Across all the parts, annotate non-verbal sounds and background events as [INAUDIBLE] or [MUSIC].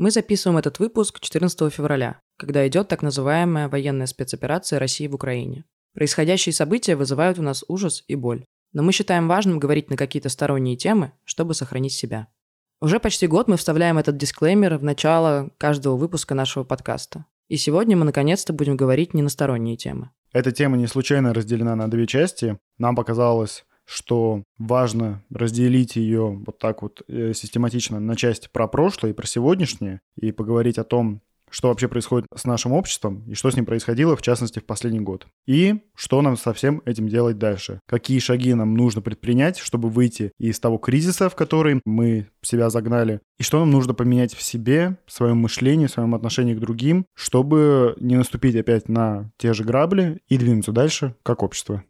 Мы записываем этот выпуск 14 февраля, когда идет так называемая военная спецоперация России в Украине. Происходящие события вызывают у нас ужас и боль. Но мы считаем важным говорить на какие-то сторонние темы, чтобы сохранить себя. Уже почти год мы вставляем этот дисклеймер в начало каждого выпуска нашего подкаста. И сегодня мы наконец-то будем говорить не на сторонние темы. Эта тема не случайно разделена на две части. Нам показалось, что важно разделить ее вот так вот э, систематично на части про прошлое и про сегодняшнее, и поговорить о том, что вообще происходит с нашим обществом и что с ним происходило, в частности, в последний год. И что нам со всем этим делать дальше. Какие шаги нам нужно предпринять, чтобы выйти из того кризиса, в который мы себя загнали. И что нам нужно поменять в себе, в своем мышлении, в своем отношении к другим, чтобы не наступить опять на те же грабли и двинуться дальше как общество.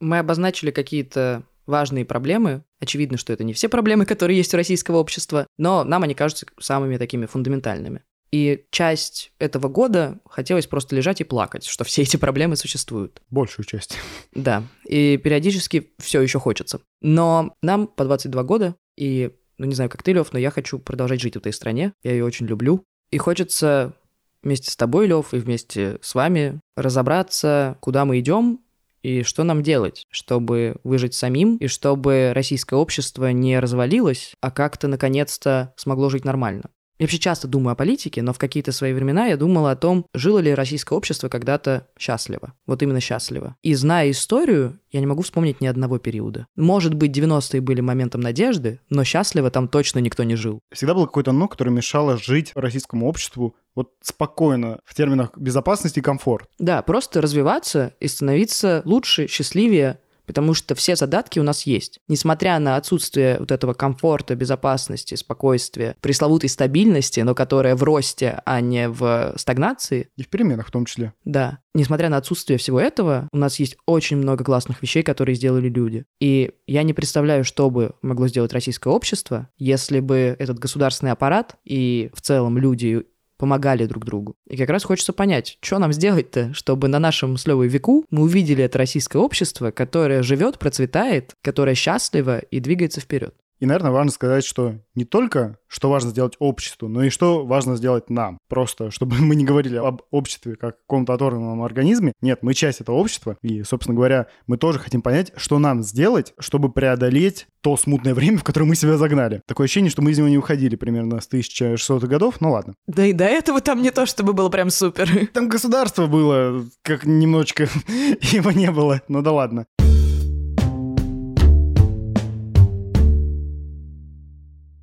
Мы обозначили какие-то важные проблемы. Очевидно, что это не все проблемы, которые есть у российского общества, но нам они кажутся самыми такими фундаментальными. И часть этого года хотелось просто лежать и плакать, что все эти проблемы существуют. Большую часть. Да, и периодически все еще хочется. Но нам по 22 года, и, ну не знаю, как ты, Лев, но я хочу продолжать жить в этой стране, я ее очень люблю. И хочется вместе с тобой, Лев, и вместе с вами разобраться, куда мы идем, и что нам делать, чтобы выжить самим, и чтобы российское общество не развалилось, а как-то наконец-то смогло жить нормально. Я вообще часто думаю о политике, но в какие-то свои времена я думала о том, жило ли российское общество когда-то счастливо. Вот именно счастливо. И зная историю, я не могу вспомнить ни одного периода. Может быть, 90-е были моментом надежды, но счастливо там точно никто не жил. Всегда было какое-то «но», которое мешало жить российскому обществу вот спокойно в терминах безопасности и комфорт. Да, просто развиваться и становиться лучше, счастливее, потому что все задатки у нас есть. Несмотря на отсутствие вот этого комфорта, безопасности, спокойствия, пресловутой стабильности, но которая в росте, а не в стагнации. И в переменах в том числе. Да. Несмотря на отсутствие всего этого, у нас есть очень много классных вещей, которые сделали люди. И я не представляю, что бы могло сделать российское общество, если бы этот государственный аппарат и в целом люди помогали друг другу. И как раз хочется понять, что нам сделать-то, чтобы на нашем с Левой веку мы увидели это российское общество, которое живет, процветает, которое счастливо и двигается вперед. И, наверное, важно сказать, что не только, что важно сделать обществу, но и что важно сделать нам. Просто, чтобы [LAUGHS] мы не говорили об обществе как каком-то оторванном организме. Нет, мы часть этого общества. И, собственно говоря, мы тоже хотим понять, что нам сделать, чтобы преодолеть то смутное время, в которое мы себя загнали. Такое ощущение, что мы из него не уходили примерно с 1600-х годов, ну ладно. Да и до этого там не то, чтобы было прям супер. Там государство было, как немножечко [LAUGHS] его не было, ну да ладно.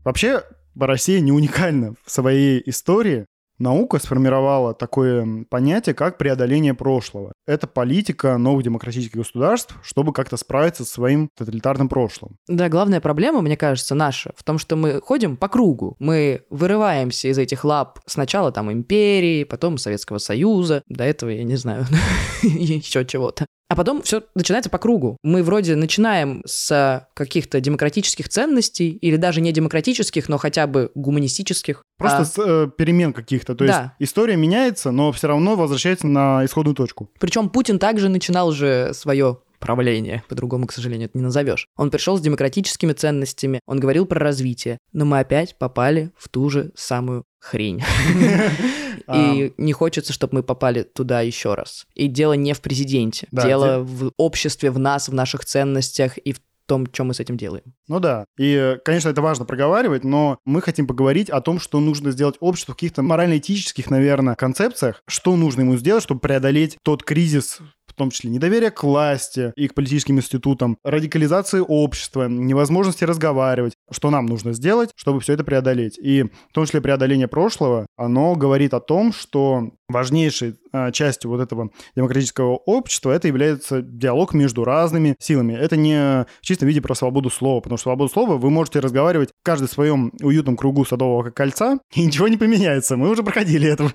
Вообще, Россия не уникальна в своей истории. Наука сформировала такое понятие, как преодоление прошлого. Это политика новых демократических государств, чтобы как-то справиться со своим тоталитарным прошлым. Да, главная проблема, мне кажется, наша в том, что мы ходим по кругу. Мы вырываемся из этих лап сначала там империи, потом Советского Союза, до этого, я не знаю, [LAUGHS] еще чего-то. А потом все начинается по кругу. Мы вроде начинаем с каких-то демократических ценностей, или даже не демократических, но хотя бы гуманистических. Просто а... с э, перемен каких-то. То да. есть история меняется, но все равно возвращается на исходную точку. Причем Путин также начинал же свое правление, по-другому, к сожалению, это не назовешь. Он пришел с демократическими ценностями, он говорил про развитие, но мы опять попали в ту же самую хрень. [LAUGHS] И не хочется, чтобы мы попали туда еще раз. И дело не в президенте, дело в обществе, в нас, в наших ценностях и в том, что мы с этим делаем. Ну да. И, конечно, это важно проговаривать, но мы хотим поговорить о том, что нужно сделать обществу в каких-то морально-этических, наверное, концепциях, что нужно ему сделать, чтобы преодолеть тот кризис в том числе недоверие к власти и к политическим институтам, радикализации общества, невозможности разговаривать. Что нам нужно сделать, чтобы все это преодолеть? И в том числе преодоление прошлого, оно говорит о том, что важнейшей а, частью вот этого демократического общества это является диалог между разными силами. Это не в чистом виде про свободу слова, потому что свободу слова вы можете разговаривать в своем уютном кругу садового кольца, [LAUGHS] и ничего не поменяется. Мы уже проходили это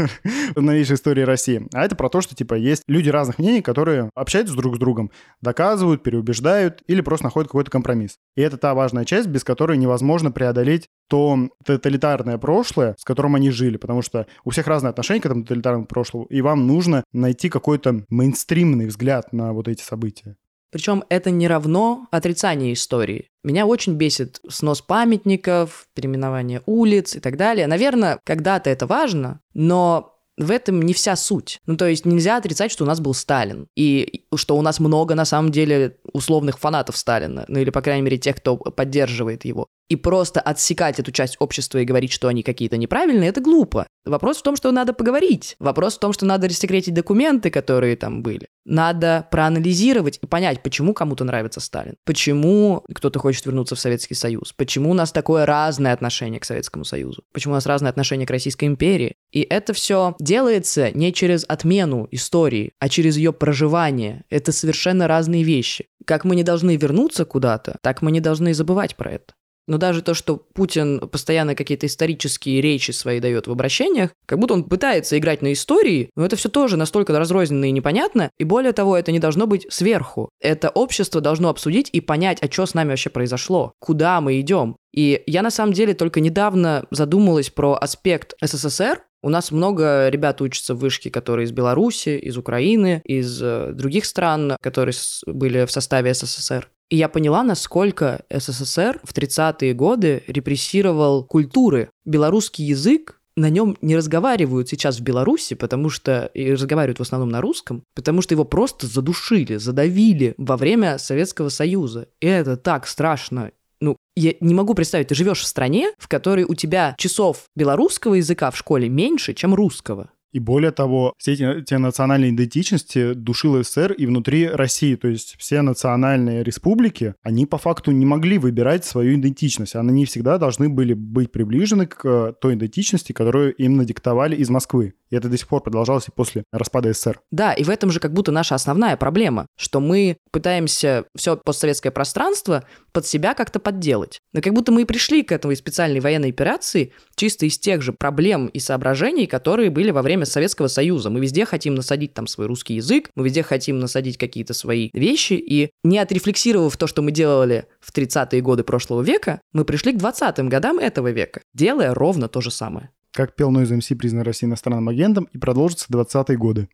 [LAUGHS] в новейшей истории России. А это про то, что типа есть люди разных мнений, которые общаются друг с другом, доказывают, переубеждают или просто находят какой-то компромисс. И это та важная часть, без которой невозможно преодолеть то тоталитарное прошлое, с которым они жили, потому что у всех разные отношения к этому тоталитарному прошлому, и вам нужно найти какой-то мейнстримный взгляд на вот эти события. Причем это не равно отрицание истории. Меня очень бесит снос памятников, переименование улиц и так далее. Наверное, когда-то это важно, но в этом не вся суть. Ну, то есть нельзя отрицать, что у нас был Сталин, и что у нас много, на самом деле, условных фанатов Сталина, ну или, по крайней мере, тех, кто поддерживает его. И просто отсекать эту часть общества и говорить, что они какие-то неправильные, это глупо. Вопрос в том, что надо поговорить. Вопрос в том, что надо рассекретить документы, которые там были. Надо проанализировать и понять, почему кому-то нравится Сталин, почему кто-то хочет вернуться в Советский Союз, почему у нас такое разное отношение к Советскому Союзу, почему у нас разное отношение к Российской империи. И это все делается не через отмену истории, а через ее проживание. Это совершенно разные вещи. Как мы не должны вернуться куда-то, так мы не должны забывать про это. Но даже то, что Путин постоянно какие-то исторические речи свои дает в обращениях, как будто он пытается играть на истории, но это все тоже настолько разрозненно и непонятно, и более того, это не должно быть сверху. Это общество должно обсудить и понять, а что с нами вообще произошло, куда мы идем. И я на самом деле только недавно задумалась про аспект СССР, у нас много ребят учатся в вышке, которые из Беларуси, из Украины, из э, других стран, которые были в составе СССР. И я поняла, насколько СССР в 30-е годы репрессировал культуры. Белорусский язык на нем не разговаривают сейчас в Беларуси, потому что и разговаривают в основном на русском, потому что его просто задушили, задавили во время Советского Союза. И это так страшно. Ну, я не могу представить, ты живешь в стране, в которой у тебя часов белорусского языка в школе меньше, чем русского. И более того, все эти, эти национальные идентичности душил СССР и внутри России. То есть все национальные республики, они по факту не могли выбирать свою идентичность. Они не всегда должны были быть приближены к э, той идентичности, которую им надиктовали из Москвы. И это до сих пор продолжалось и после распада СССР. Да, и в этом же как будто наша основная проблема, что мы пытаемся все постсоветское пространство под себя как-то подделать. Но как будто мы и пришли к этой специальной военной операции чисто из тех же проблем и соображений, которые были во время Советского Союза. Мы везде хотим насадить там свой русский язык, мы везде хотим насадить какие-то свои вещи, и не отрефлексировав то, что мы делали в 30-е годы прошлого века, мы пришли к 20-м годам этого века, делая ровно то же самое. Как пел Noise MC, признан России иностранным агентом, и продолжится 20-е годы.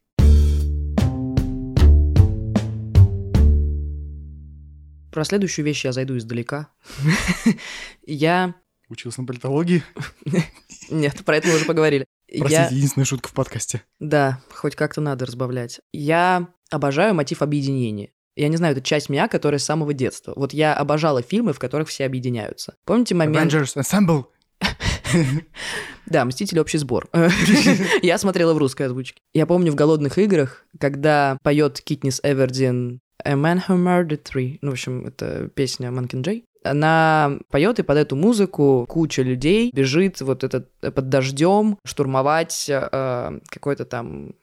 Про следующую вещь я зайду издалека. [LAUGHS] Я... Учился на политологии? [LAUGHS] Нет, про это мы уже поговорили. Простите, я... единственная шутка в подкасте. Да, хоть как-то надо разбавлять. Я обожаю мотив объединения. Я не знаю, это часть меня, которая с самого детства. Вот я обожала фильмы, в которых все объединяются. Помните момент... Avengers Assemble! [LAUGHS] Да, «Мстители. Общий сбор». [LAUGHS] Я смотрела в русской озвучке. Я помню в «Голодных играх», когда поет Китнис Эвердин «A Man Who Murdered Three». Ну, в общем, это песня Манкин Джей. Она поет, и под эту музыку куча людей бежит вот этот под дождем штурмовать э, какой-то там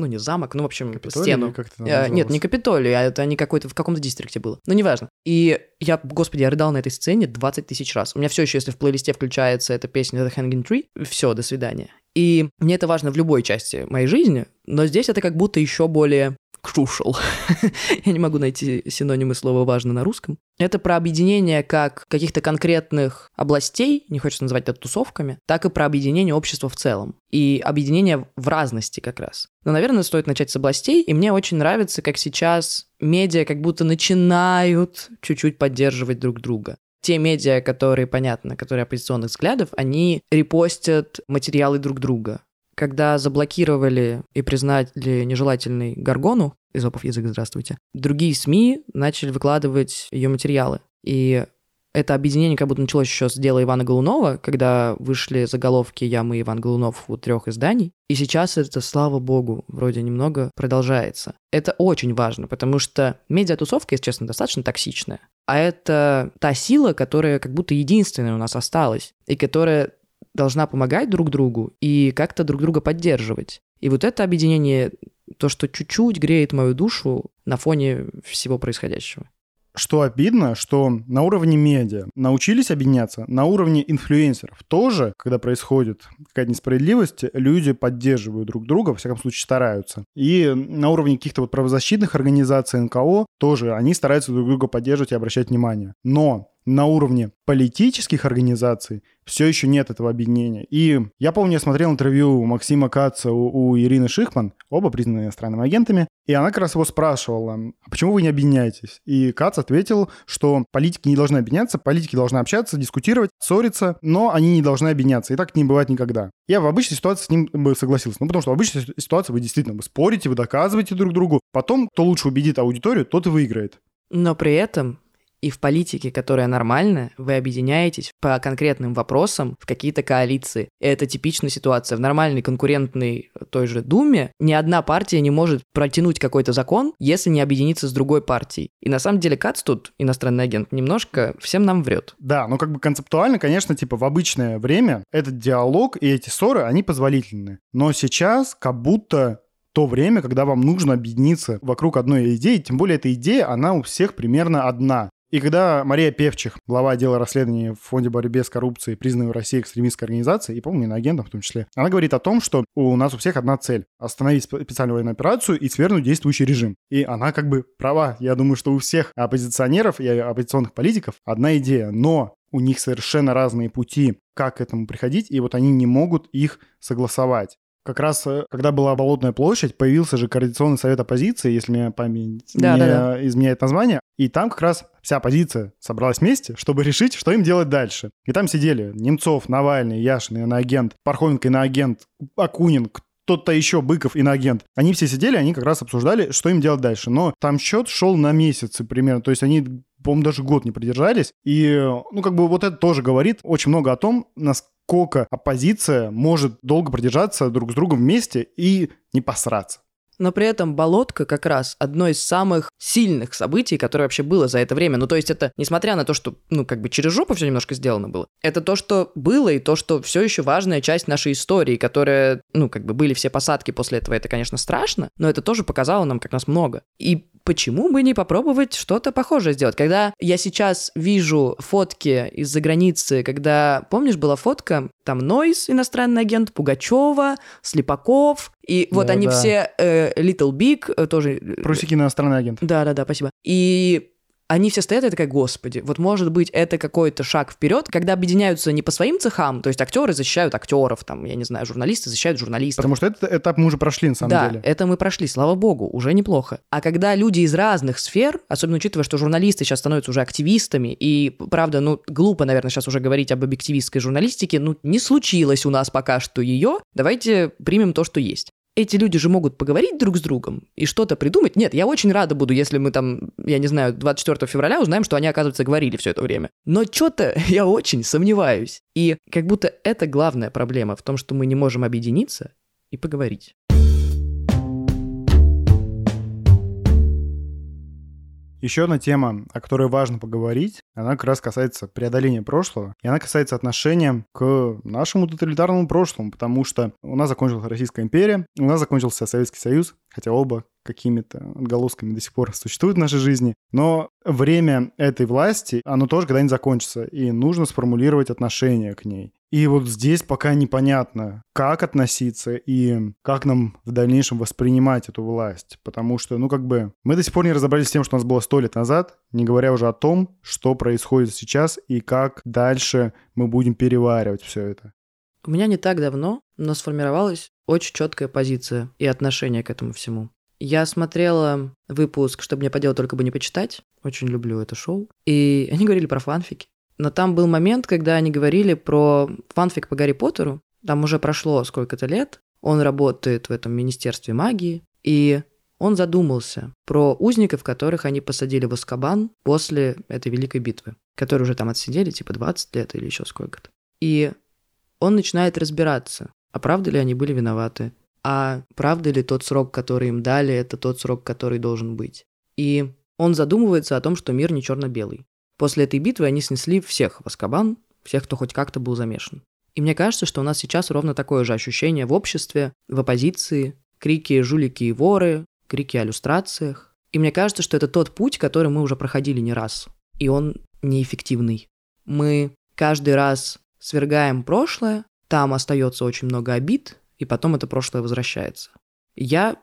ну, не замок, ну, в общем, Капитолий, стену. Как это Нет, не Капитолий, а это не какой-то в каком-то дистрикте было. Ну, неважно. И я, господи, я рыдал на этой сцене 20 тысяч раз. У меня все еще, если в плейлисте включается эта песня The Hanging Tree, все, до свидания. И мне это важно в любой части моей жизни, но здесь это как будто еще более crucial. [LAUGHS] Я не могу найти синонимы слова «важно» на русском. Это про объединение как каких-то конкретных областей, не хочется называть это тусовками, так и про объединение общества в целом. И объединение в разности как раз. Но, наверное, стоит начать с областей, и мне очень нравится, как сейчас медиа как будто начинают чуть-чуть поддерживать друг друга те медиа, которые, понятно, которые оппозиционных взглядов, они репостят материалы друг друга когда заблокировали и признали нежелательный Гаргону, Изопов язык, здравствуйте, другие СМИ начали выкладывать ее материалы. И это объединение как будто началось еще с дела Ивана Голунова, когда вышли заголовки «Я, мы, Иван Голунов» у трех изданий. И сейчас это, слава богу, вроде немного продолжается. Это очень важно, потому что медиатусовка, если честно, достаточно токсичная. А это та сила, которая как будто единственная у нас осталась, и которая должна помогать друг другу и как-то друг друга поддерживать. И вот это объединение, то, что чуть-чуть греет мою душу на фоне всего происходящего. Что обидно, что на уровне медиа научились объединяться, на уровне инфлюенсеров тоже, когда происходит какая-то несправедливость, люди поддерживают друг друга, во всяком случае стараются. И на уровне каких-то вот правозащитных организаций НКО тоже они стараются друг друга поддерживать и обращать внимание. Но на уровне политических организаций все еще нет этого объединения. И я помню, я смотрел интервью Максима Каца у, у Ирины Шихман, оба признаны иностранными агентами, и она как раз его спрашивала, а почему вы не объединяетесь? И Кац ответил, что политики не должны объединяться, политики должны общаться, дискутировать, ссориться, но они не должны объединяться. И так не бывает никогда. Я в обычной ситуации с ним бы согласился. Ну, потому что в обычной ситуации вы действительно вы спорите, вы доказываете друг другу. Потом, кто лучше убедит аудиторию, тот и выиграет. Но при этом и в политике, которая нормальная, вы объединяетесь по конкретным вопросам в какие-то коалиции. Это типичная ситуация. В нормальной конкурентной той же Думе ни одна партия не может протянуть какой-то закон, если не объединиться с другой партией. И на самом деле Кац тут, иностранный агент, немножко всем нам врет. Да, но как бы концептуально, конечно, типа в обычное время этот диалог и эти ссоры, они позволительны. Но сейчас как будто то время, когда вам нужно объединиться вокруг одной идеи, тем более эта идея, она у всех примерно одна. И когда Мария Певчих, глава отдела расследований в Фонде борьбы с коррупцией, признанной в России экстремистской организацией, и, помню, иноагентом в том числе, она говорит о том, что у нас у всех одна цель — остановить специальную военную операцию и свергнуть действующий режим. И она как бы права. Я думаю, что у всех оппозиционеров и оппозиционных политиков одна идея, но у них совершенно разные пути, как к этому приходить, и вот они не могут их согласовать. Как раз, э, когда была Болотная площадь, появился же Координационный совет оппозиции, если меня память да, не да, да. изменяет название. И там как раз вся оппозиция собралась вместе, чтобы решить, что им делать дальше. И там сидели Немцов, Навальный, Яшин, иноагент, Пархоменко, иноагент, Акунин, кто-то еще, Быков, иноагент. Они все сидели, они как раз обсуждали, что им делать дальше. Но там счет шел на месяцы примерно. То есть они по-моему, даже год не продержались. И, ну, как бы вот это тоже говорит очень много о том, насколько оппозиция может долго продержаться друг с другом вместе и не посраться. Но при этом болотка как раз одно из самых сильных событий, которое вообще было за это время. Ну, то есть это, несмотря на то, что, ну, как бы через жопу все немножко сделано было, это то, что было, и то, что все еще важная часть нашей истории, которая, ну, как бы были все посадки после этого, это, конечно, страшно, но это тоже показало нам, как нас много. И почему бы не попробовать что-то похожее сделать? Когда я сейчас вижу фотки из-за границы, когда, помнишь, была фотка, там Нойс, иностранный агент, Пугачева, Слепаков, и вот да, они да. все э, Little Big э, тоже... Э, Прусики иностранный агент. Да-да-да, спасибо. И они все стоят, и такая, господи, вот может быть это какой-то шаг вперед, когда объединяются не по своим цехам, то есть актеры защищают актеров, там, я не знаю, журналисты защищают журналистов. Потому что этот этап мы уже прошли, на самом да, деле. Да, это мы прошли, слава богу, уже неплохо. А когда люди из разных сфер, особенно учитывая, что журналисты сейчас становятся уже активистами, и, правда, ну, глупо, наверное, сейчас уже говорить об объективистской журналистике, ну, не случилось у нас пока что ее, давайте примем то, что есть эти люди же могут поговорить друг с другом и что-то придумать. Нет, я очень рада буду, если мы там, я не знаю, 24 февраля узнаем, что они, оказывается, говорили все это время. Но что-то [LAUGHS] я очень сомневаюсь. И как будто это главная проблема в том, что мы не можем объединиться и поговорить. Еще одна тема, о которой важно поговорить, она как раз касается преодоления прошлого, и она касается отношения к нашему тоталитарному прошлому, потому что у нас закончилась Российская империя, у нас закончился Советский Союз, хотя оба какими-то отголосками до сих пор существуют в нашей жизни. Но время этой власти, оно тоже когда-нибудь закончится, и нужно сформулировать отношение к ней. И вот здесь пока непонятно, как относиться и как нам в дальнейшем воспринимать эту власть. Потому что, ну, как бы, мы до сих пор не разобрались с тем, что у нас было сто лет назад, не говоря уже о том, что происходит сейчас и как дальше мы будем переваривать все это. У меня не так давно, но сформировалась очень четкая позиция и отношение к этому всему. Я смотрела выпуск «Чтобы мне поделать, только бы не почитать». Очень люблю это шоу. И они говорили про фанфики. Но там был момент, когда они говорили про фанфик по Гарри Поттеру. Там уже прошло сколько-то лет. Он работает в этом Министерстве магии. И он задумался про узников, которых они посадили в Аскабан после этой великой битвы, которые уже там отсидели типа 20 лет или еще сколько-то. И он начинает разбираться, а правда ли они были виноваты, а правда ли тот срок, который им дали, это тот срок, который должен быть. И он задумывается о том, что мир не черно-белый. После этой битвы они снесли всех в Аскабан, всех, кто хоть как-то был замешан. И мне кажется, что у нас сейчас ровно такое же ощущение в обществе, в оппозиции, крики «жулики и воры», крики о люстрациях. И мне кажется, что это тот путь, который мы уже проходили не раз. И он неэффективный. Мы каждый раз свергаем прошлое, там остается очень много обид, и потом это прошлое возвращается. Я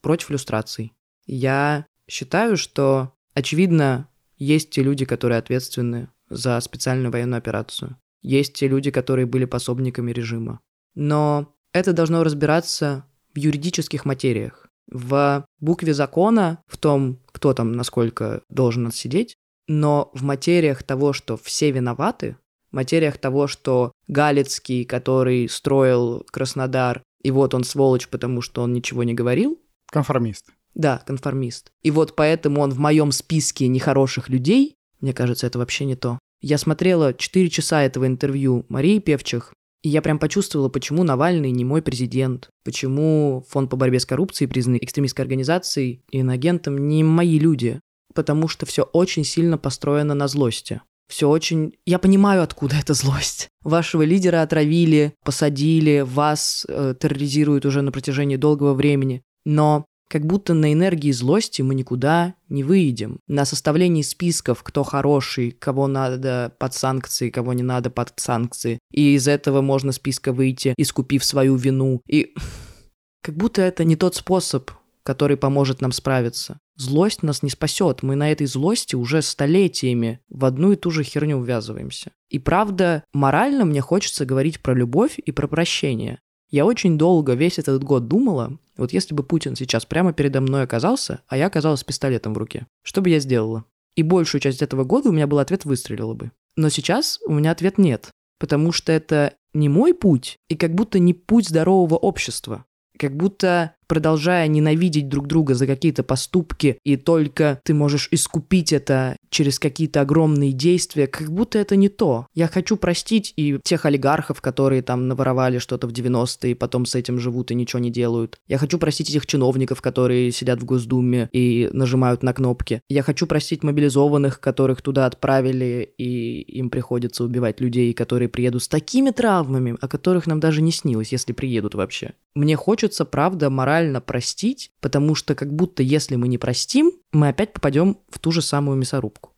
против иллюстраций. Я считаю, что, очевидно, есть те люди, которые ответственны за специальную военную операцию. Есть те люди, которые были пособниками режима. Но это должно разбираться в юридических материях. В букве закона, в том, кто там насколько должен отсидеть, но в материях того, что все виноваты, в материях того, что Галицкий, который строил Краснодар, и вот он сволочь, потому что он ничего не говорил. Конформист. Да, конформист. И вот поэтому он в моем списке нехороших людей, мне кажется, это вообще не то. Я смотрела 4 часа этого интервью Марии Певчих, и я прям почувствовала, почему Навальный не мой президент, почему Фонд по борьбе с коррупцией, признанный экстремистской организацией и иноагентом, не мои люди. Потому что все очень сильно построено на злости. Все очень... Я понимаю, откуда эта злость. Вашего лидера отравили, посадили, вас э, терроризируют уже на протяжении долгого времени. Но как будто на энергии злости мы никуда не выйдем. На составлении списков, кто хороший, кого надо под санкции, кого не надо под санкции. И из этого можно списка выйти, искупив свою вину. И [LAUGHS] как будто это не тот способ, который поможет нам справиться. Злость нас не спасет. Мы на этой злости уже столетиями в одну и ту же херню ввязываемся. И правда, морально мне хочется говорить про любовь и про прощение. Я очень долго весь этот год думала, вот если бы Путин сейчас прямо передо мной оказался, а я оказалась с пистолетом в руке, что бы я сделала? И большую часть этого года у меня был ответ «выстрелила бы». Но сейчас у меня ответ нет, потому что это не мой путь и как будто не путь здорового общества. Как будто продолжая ненавидеть друг друга за какие-то поступки, и только ты можешь искупить это через какие-то огромные действия, как будто это не то. Я хочу простить и тех олигархов, которые там наворовали что-то в 90-е, и потом с этим живут и ничего не делают. Я хочу простить этих чиновников, которые сидят в Госдуме и нажимают на кнопки. Я хочу простить мобилизованных, которых туда отправили, и им приходится убивать людей, которые приедут с такими травмами, о которых нам даже не снилось, если приедут вообще. Мне хочется, правда, морально морально простить, потому что как будто если мы не простим, мы опять попадем в ту же самую мясорубку.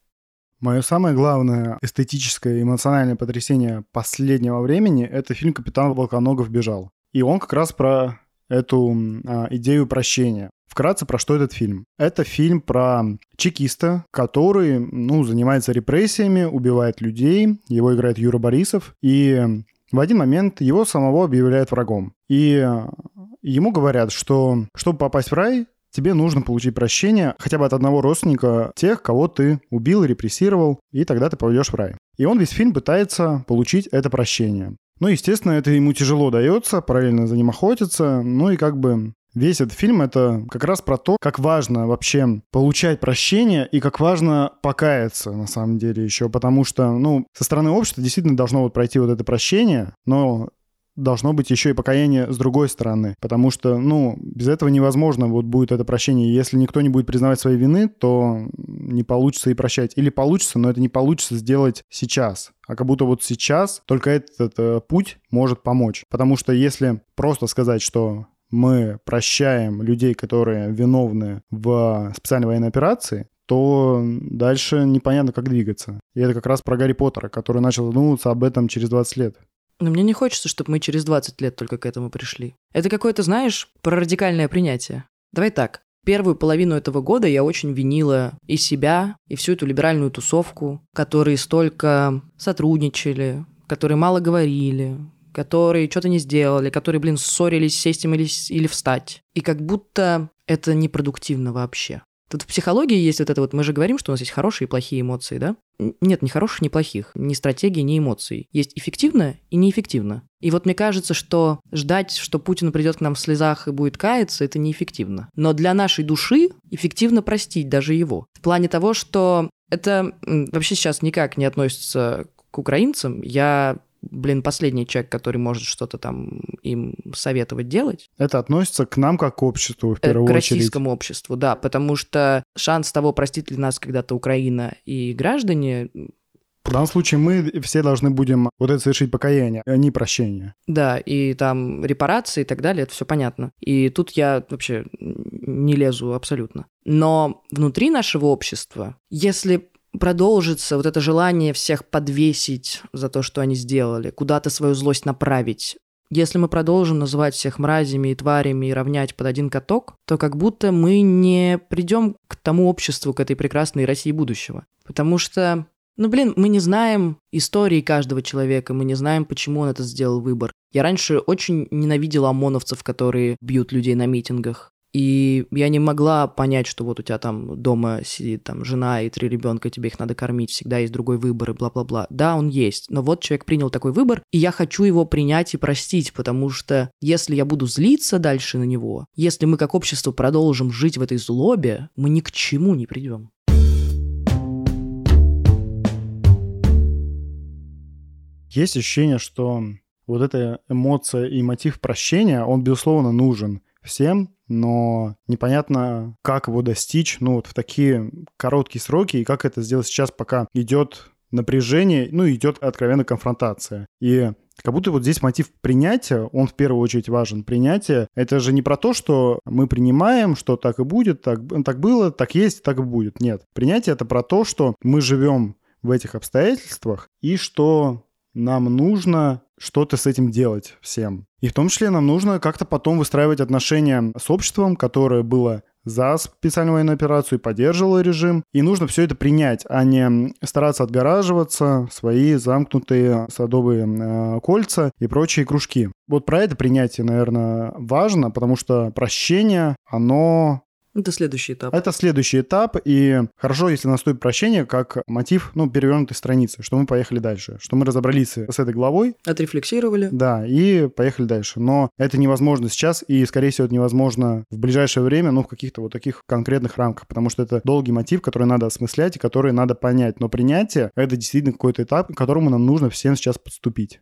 Мое самое главное эстетическое и эмоциональное потрясение последнего времени – это фильм «Капитан Волконогов бежал». И он как раз про эту а, идею прощения. Вкратце, про что этот фильм? Это фильм про чекиста, который, ну, занимается репрессиями, убивает людей. Его играет Юра Борисов. И в один момент его самого объявляют врагом. И ему говорят, что чтобы попасть в рай, тебе нужно получить прощение хотя бы от одного родственника тех, кого ты убил, репрессировал, и тогда ты пойдешь в рай. И он весь фильм пытается получить это прощение. Ну, естественно, это ему тяжело дается, параллельно за ним охотится, ну и как бы Весь этот фильм — это как раз про то, как важно вообще получать прощение и как важно покаяться, на самом деле, еще, потому что, ну, со стороны общества действительно должно вот пройти вот это прощение, но должно быть еще и покаяние с другой стороны, потому что, ну, без этого невозможно вот будет это прощение. Если никто не будет признавать свои вины, то не получится и прощать. Или получится, но это не получится сделать сейчас. А как будто вот сейчас только этот э, путь может помочь. Потому что если просто сказать, что мы прощаем людей, которые виновны в специальной военной операции, то дальше непонятно, как двигаться. И это как раз про Гарри Поттера, который начал задумываться об этом через 20 лет. Но мне не хочется, чтобы мы через 20 лет только к этому пришли. Это какое-то, знаешь, про радикальное принятие. Давай так. Первую половину этого года я очень винила и себя, и всю эту либеральную тусовку, которые столько сотрудничали, которые мало говорили, которые что-то не сделали, которые, блин, ссорились, сесть им или, или встать. И как будто это непродуктивно вообще. Тут в психологии есть вот это вот, мы же говорим, что у нас есть хорошие и плохие эмоции, да? Нет ни хороших, ни плохих, ни стратегии, ни эмоций. Есть эффективно и неэффективно. И вот мне кажется, что ждать, что Путин придет к нам в слезах и будет каяться, это неэффективно. Но для нашей души эффективно простить даже его. В плане того, что это вообще сейчас никак не относится к украинцам. Я блин, последний человек, который может что-то там им советовать делать. Это относится к нам как к обществу, в э, первую очередь. К российскому обществу, да, потому что шанс того, простит ли нас когда-то Украина и граждане, в данном случае мы все должны будем вот это совершить покаяние, а не прощение. Да, и там репарации и так далее, это все понятно. И тут я вообще не лезу абсолютно. Но внутри нашего общества, если продолжится вот это желание всех подвесить за то, что они сделали, куда-то свою злость направить. Если мы продолжим называть всех мразями и тварями и равнять под один каток, то как будто мы не придем к тому обществу, к этой прекрасной России будущего. Потому что Ну, блин, мы не знаем истории каждого человека, мы не знаем, почему он это сделал выбор. Я раньше очень ненавидела ОМОНовцев, которые бьют людей на митингах. И я не могла понять, что вот у тебя там дома сидит там жена и три ребенка, тебе их надо кормить, всегда есть другой выбор и бла-бла-бла. Да, он есть, но вот человек принял такой выбор, и я хочу его принять и простить, потому что если я буду злиться дальше на него, если мы как общество продолжим жить в этой злобе, мы ни к чему не придем. Есть ощущение, что вот эта эмоция и мотив прощения, он, безусловно, нужен всем, но непонятно, как его достичь, ну, вот в такие короткие сроки, и как это сделать сейчас, пока идет напряжение, ну, идет откровенная конфронтация. И как будто вот здесь мотив принятия, он в первую очередь важен. Принятие — это же не про то, что мы принимаем, что так и будет, так, так было, так есть, так и будет. Нет. Принятие — это про то, что мы живем в этих обстоятельствах, и что нам нужно что-то с этим делать всем. И в том числе нам нужно как-то потом выстраивать отношения с обществом, которое было за специальную военную операцию и поддерживало режим. И нужно все это принять, а не стараться отгораживаться, свои замкнутые садовые э, кольца и прочие кружки. Вот про это принятие, наверное, важно, потому что прощение, оно это следующий этап. Это следующий этап, и хорошо, если наступит прощение, как мотив, ну, перевернутой страницы, что мы поехали дальше, что мы разобрались с этой главой. Отрефлексировали. Да, и поехали дальше. Но это невозможно сейчас, и, скорее всего, это невозможно в ближайшее время, ну, в каких-то вот таких конкретных рамках, потому что это долгий мотив, который надо осмыслять и который надо понять. Но принятие — это действительно какой-то этап, к которому нам нужно всем сейчас подступить.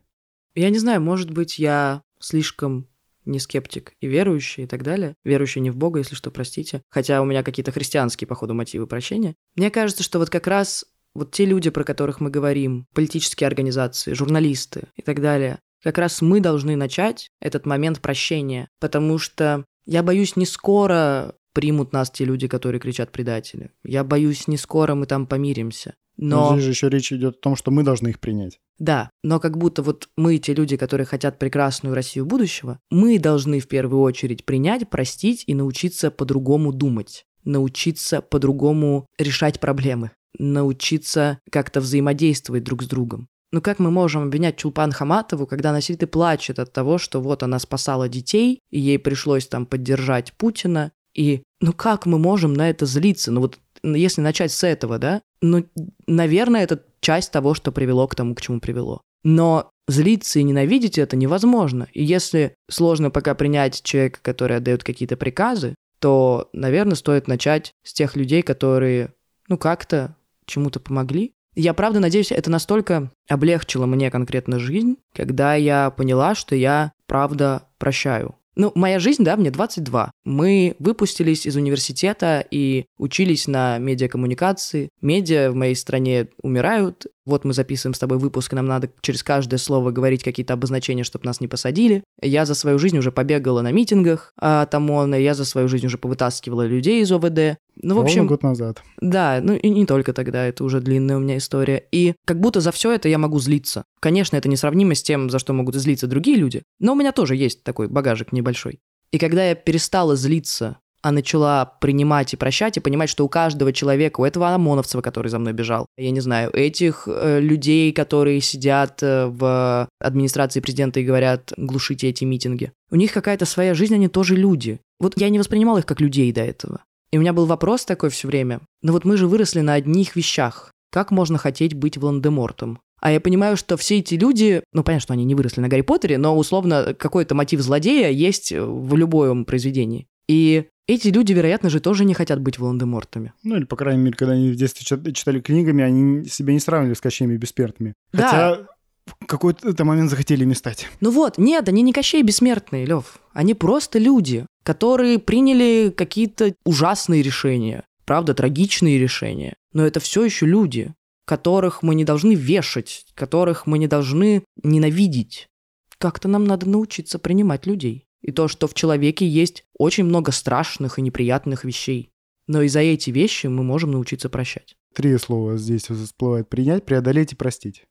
Я не знаю, может быть, я слишком не скептик и верующий и так далее. Верующий не в Бога, если что, простите. Хотя у меня какие-то христианские, походу, мотивы прощения. Мне кажется, что вот как раз вот те люди, про которых мы говорим, политические организации, журналисты и так далее, как раз мы должны начать этот момент прощения, потому что я боюсь, не скоро примут нас те люди, которые кричат предатели. Я боюсь, не скоро мы там помиримся. Но... но здесь же еще речь идет о том, что мы должны их принять. Да, но как будто вот мы, те люди, которые хотят прекрасную Россию будущего, мы должны в первую очередь принять, простить и научиться по-другому думать, научиться по-другому решать проблемы, научиться как-то взаимодействовать друг с другом. Ну как мы можем обвинять Чулпан Хаматову, когда она сидит и плачет от того, что вот она спасала детей, и ей пришлось там поддержать Путина, и ну как мы можем на это злиться? Ну вот если начать с этого, да, ну, наверное, это часть того, что привело к тому, к чему привело. Но злиться и ненавидеть это невозможно. И если сложно пока принять человека, который отдает какие-то приказы, то, наверное, стоит начать с тех людей, которые, ну, как-то чему-то помогли. Я правда надеюсь, это настолько облегчило мне конкретно жизнь, когда я поняла, что я правда прощаю. Ну, моя жизнь, да, мне 22. Мы выпустились из университета и учились на медиакоммуникации. Медиа в моей стране умирают. Вот мы записываем с тобой выпуск, и нам надо через каждое слово говорить какие-то обозначения, чтобы нас не посадили. Я за свою жизнь уже побегала на митингах от ОМОНа, я за свою жизнь уже повытаскивала людей из ОВД. Ну, в общем... Ровно год назад. Да, ну и не только тогда, это уже длинная у меня история. И как будто за все это я могу злиться. Конечно, это несравнимо с тем, за что могут злиться другие люди, но у меня тоже есть такой багажик небольшой. И когда я перестала злиться а начала принимать и прощать, и понимать, что у каждого человека, у этого ОМОНовца, который за мной бежал, я не знаю, этих э, людей, которые сидят э, в администрации президента и говорят, глушите эти митинги, у них какая-то своя жизнь, они тоже люди. Вот я не воспринимал их как людей до этого. И у меня был вопрос такой все время. Но вот мы же выросли на одних вещах. Как можно хотеть быть Волан-де-Мортом? А я понимаю, что все эти люди, ну, понятно, что они не выросли на Гарри Поттере, но условно какой-то мотив злодея есть в любом произведении. И эти люди, вероятно же, тоже не хотят быть Волан-де-Мортами. Ну, или, по крайней мере, когда они в детстве читали книгами, они себя не сравнивали с Кощеями Бессмертными. Да. Хотя в какой-то момент захотели ими стать. Ну вот, нет, они не Кощей Бессмертные, Лев. Они просто люди которые приняли какие-то ужасные решения, правда, трагичные решения. Но это все еще люди, которых мы не должны вешать, которых мы не должны ненавидеть. Как-то нам надо научиться принимать людей. И то, что в человеке есть очень много страшных и неприятных вещей. Но и за эти вещи мы можем научиться прощать. Три слова здесь всплывает. Принять, преодолеть и простить.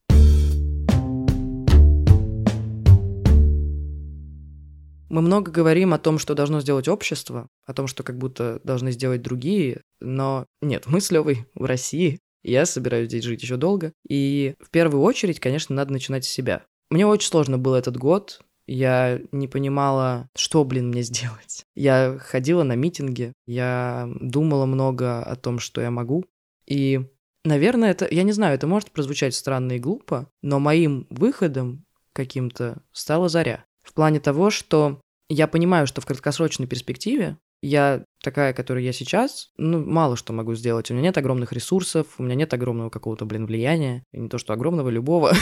Мы много говорим о том, что должно сделать общество, о том, что как будто должны сделать другие, но нет, мы с Левой в России, Я собираюсь здесь жить еще долго. И в первую очередь, конечно, надо начинать с себя. Мне очень сложно был этот год. Я не понимала, что, блин, мне сделать. Я ходила на митинги, я думала много о том, что я могу. И, наверное, это, я не знаю, это может прозвучать странно и глупо, но моим выходом каким-то стала заря. В плане того, что я понимаю, что в краткосрочной перспективе я такая, которая я сейчас, ну, мало что могу сделать. У меня нет огромных ресурсов, у меня нет огромного какого-то, блин, влияния. И не то, что огромного, любого.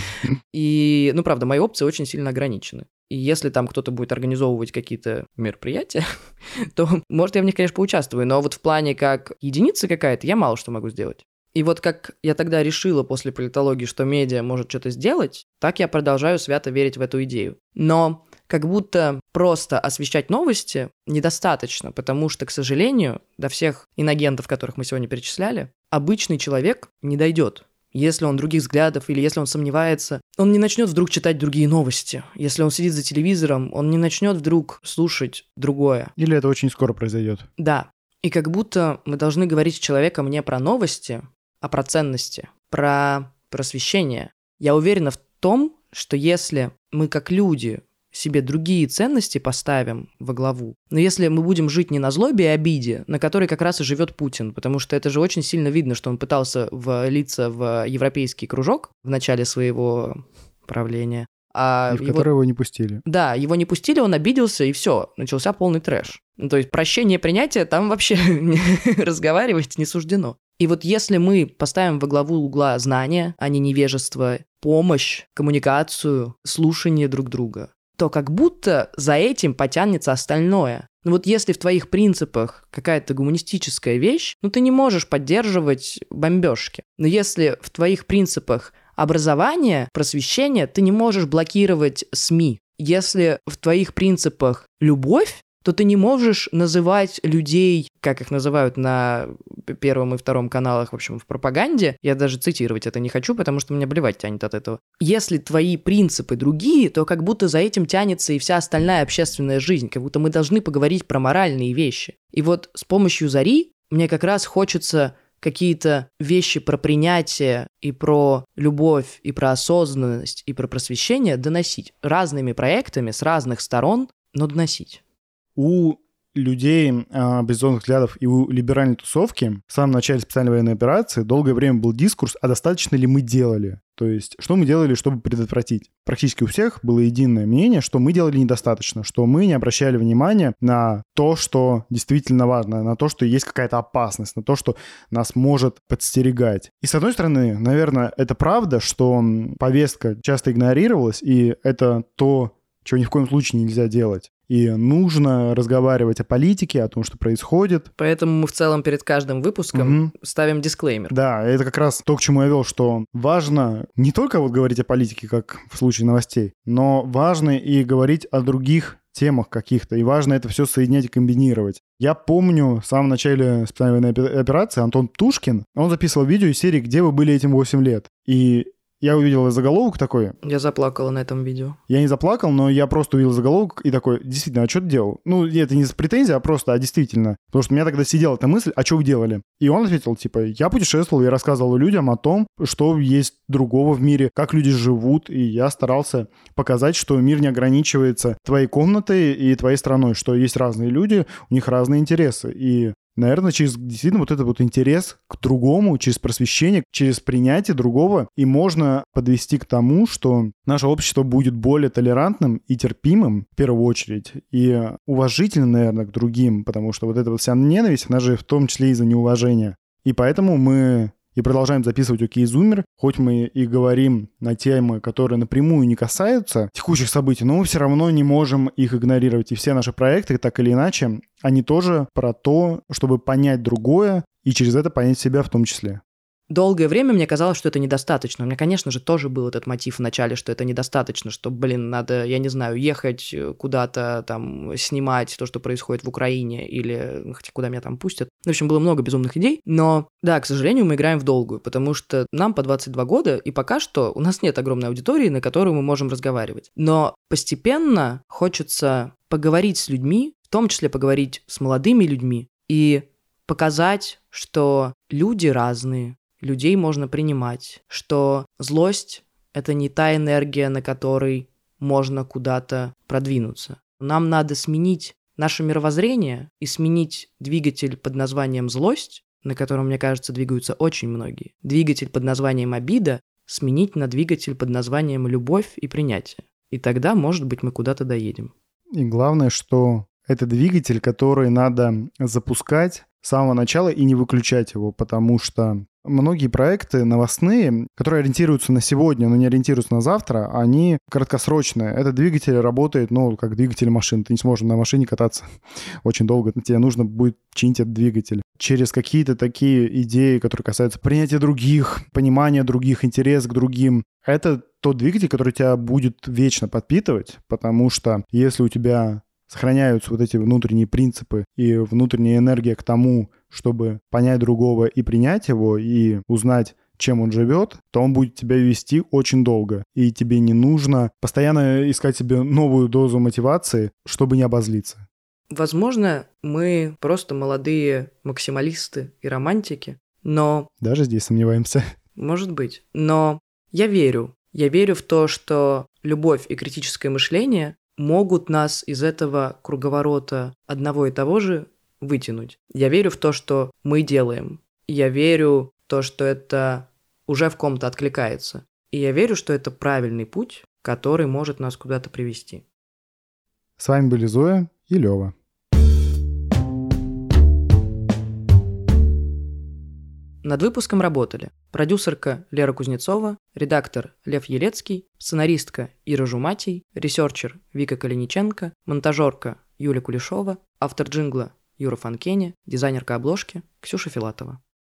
[LAUGHS] И, ну, правда, мои опции очень сильно ограничены. И если там кто-то будет организовывать какие-то мероприятия, [LAUGHS] то, может, я в них, конечно, поучаствую, но вот в плане как единицы какая-то, я мало что могу сделать. И вот как я тогда решила после политологии, что медиа может что-то сделать, так я продолжаю свято верить в эту идею. Но как будто просто освещать новости недостаточно, потому что, к сожалению, до всех иногентов, которых мы сегодня перечисляли, обычный человек не дойдет. Если он других взглядов или если он сомневается, он не начнет вдруг читать другие новости. Если он сидит за телевизором, он не начнет вдруг слушать другое. Или это очень скоро произойдет. Да. И как будто мы должны говорить с человеком не про новости, а про ценности, про просвещение. Я уверена в том, что если мы как люди себе другие ценности поставим во главу. Но если мы будем жить не на злобе и обиде, на которой как раз и живет Путин, потому что это же очень сильно видно, что он пытался влиться в европейский кружок в начале своего правления. А и в его... который его не пустили. Да, его не пустили, он обиделся, и все, начался полный трэш. Ну, то есть прощение, принятие, там вообще [LAUGHS] разговаривать не суждено. И вот если мы поставим во главу угла знания, а не невежество, помощь, коммуникацию, слушание друг друга, то как будто за этим потянется остальное. Ну вот если в твоих принципах какая-то гуманистическая вещь, ну ты не можешь поддерживать бомбежки. Но если в твоих принципах образование, просвещение, ты не можешь блокировать СМИ. Если в твоих принципах любовь, то ты не можешь называть людей, как их называют на первом и втором каналах, в общем, в пропаганде. Я даже цитировать это не хочу, потому что меня блевать тянет от этого. Если твои принципы другие, то как будто за этим тянется и вся остальная общественная жизнь, как будто мы должны поговорить про моральные вещи. И вот с помощью Зари мне как раз хочется какие-то вещи про принятие и про любовь, и про осознанность, и про просвещение доносить разными проектами с разных сторон, но доносить у людей а, взглядов и у либеральной тусовки в самом начале специальной военной операции долгое время был дискурс, а достаточно ли мы делали? То есть, что мы делали, чтобы предотвратить? Практически у всех было единое мнение, что мы делали недостаточно, что мы не обращали внимания на то, что действительно важно, на то, что есть какая-то опасность, на то, что нас может подстерегать. И с одной стороны, наверное, это правда, что повестка часто игнорировалась, и это то, чего ни в коем случае нельзя делать. И нужно разговаривать о политике, о том, что происходит. Поэтому мы в целом перед каждым выпуском угу. ставим дисклеймер. Да, это как раз то, к чему я вел, что важно не только вот говорить о политике, как в случае новостей, но важно и говорить о других темах каких-то, и важно это все соединять и комбинировать. Я помню в самом начале специальной военной операции Антон Тушкин, он записывал видео из серии «Где вы были этим 8 лет?». И я увидел заголовок такой. Я заплакала на этом видео. Я не заплакал, но я просто увидел заголовок и такой, действительно, а что ты делал? Ну, это не с претензией, а просто, а действительно. Потому что у меня тогда сидела эта мысль, а что вы делали? И он ответил, типа, я путешествовал, я рассказывал людям о том, что есть другого в мире, как люди живут, и я старался показать, что мир не ограничивается твоей комнатой и твоей страной, что есть разные люди, у них разные интересы. И Наверное, через действительно вот этот вот интерес к другому, через просвещение, через принятие другого, и можно подвести к тому, что наше общество будет более толерантным и терпимым, в первую очередь, и уважительным, наверное, к другим, потому что вот эта вот вся ненависть, она же в том числе из-за неуважения. И поэтому мы и продолжаем записывать «Окей, Зумер». Хоть мы и говорим на темы, которые напрямую не касаются текущих событий, но мы все равно не можем их игнорировать. И все наши проекты, так или иначе, они тоже про то, чтобы понять другое и через это понять себя в том числе. Долгое время мне казалось, что это недостаточно. У меня, конечно же, тоже был этот мотив в начале, что это недостаточно, что, блин, надо, я не знаю, ехать куда-то там, снимать то, что происходит в Украине, или хотя куда меня там пустят. В общем, было много безумных идей, но, да, к сожалению, мы играем в долгую, потому что нам по 22 года, и пока что у нас нет огромной аудитории, на которую мы можем разговаривать. Но постепенно хочется поговорить с людьми, в том числе поговорить с молодыми людьми, и показать, что люди разные, людей можно принимать, что злость — это не та энергия, на которой можно куда-то продвинуться. Нам надо сменить наше мировоззрение и сменить двигатель под названием злость, на котором, мне кажется, двигаются очень многие. Двигатель под названием обида сменить на двигатель под названием любовь и принятие. И тогда, может быть, мы куда-то доедем. И главное, что это двигатель, который надо запускать с самого начала и не выключать его, потому что многие проекты новостные, которые ориентируются на сегодня, но не ориентируются на завтра, они краткосрочные. Этот двигатель работает, ну, как двигатель машины. Ты не сможешь на машине кататься [LAUGHS] очень долго. Тебе нужно будет чинить этот двигатель. Через какие-то такие идеи, которые касаются принятия других, понимания других, интерес к другим. Это тот двигатель, который тебя будет вечно подпитывать, потому что если у тебя сохраняются вот эти внутренние принципы и внутренняя энергия к тому, чтобы понять другого и принять его, и узнать, чем он живет, то он будет тебя вести очень долго. И тебе не нужно постоянно искать себе новую дозу мотивации, чтобы не обозлиться. Возможно, мы просто молодые максималисты и романтики, но... Даже здесь сомневаемся. Может быть. Но я верю. Я верю в то, что любовь и критическое мышление могут нас из этого круговорота одного и того же вытянуть. Я верю в то, что мы делаем. Я верю в то, что это уже в ком-то откликается. И я верю, что это правильный путь, который может нас куда-то привести. С вами были Зоя и Лева. Над выпуском работали продюсерка Лера Кузнецова, редактор Лев Елецкий, сценаристка Ира Жуматий, researcher Вика Калиниченко, монтажерка Юля Кулешова, автор джингла Юра Фанкене, дизайнерка обложки Ксюша Филатова.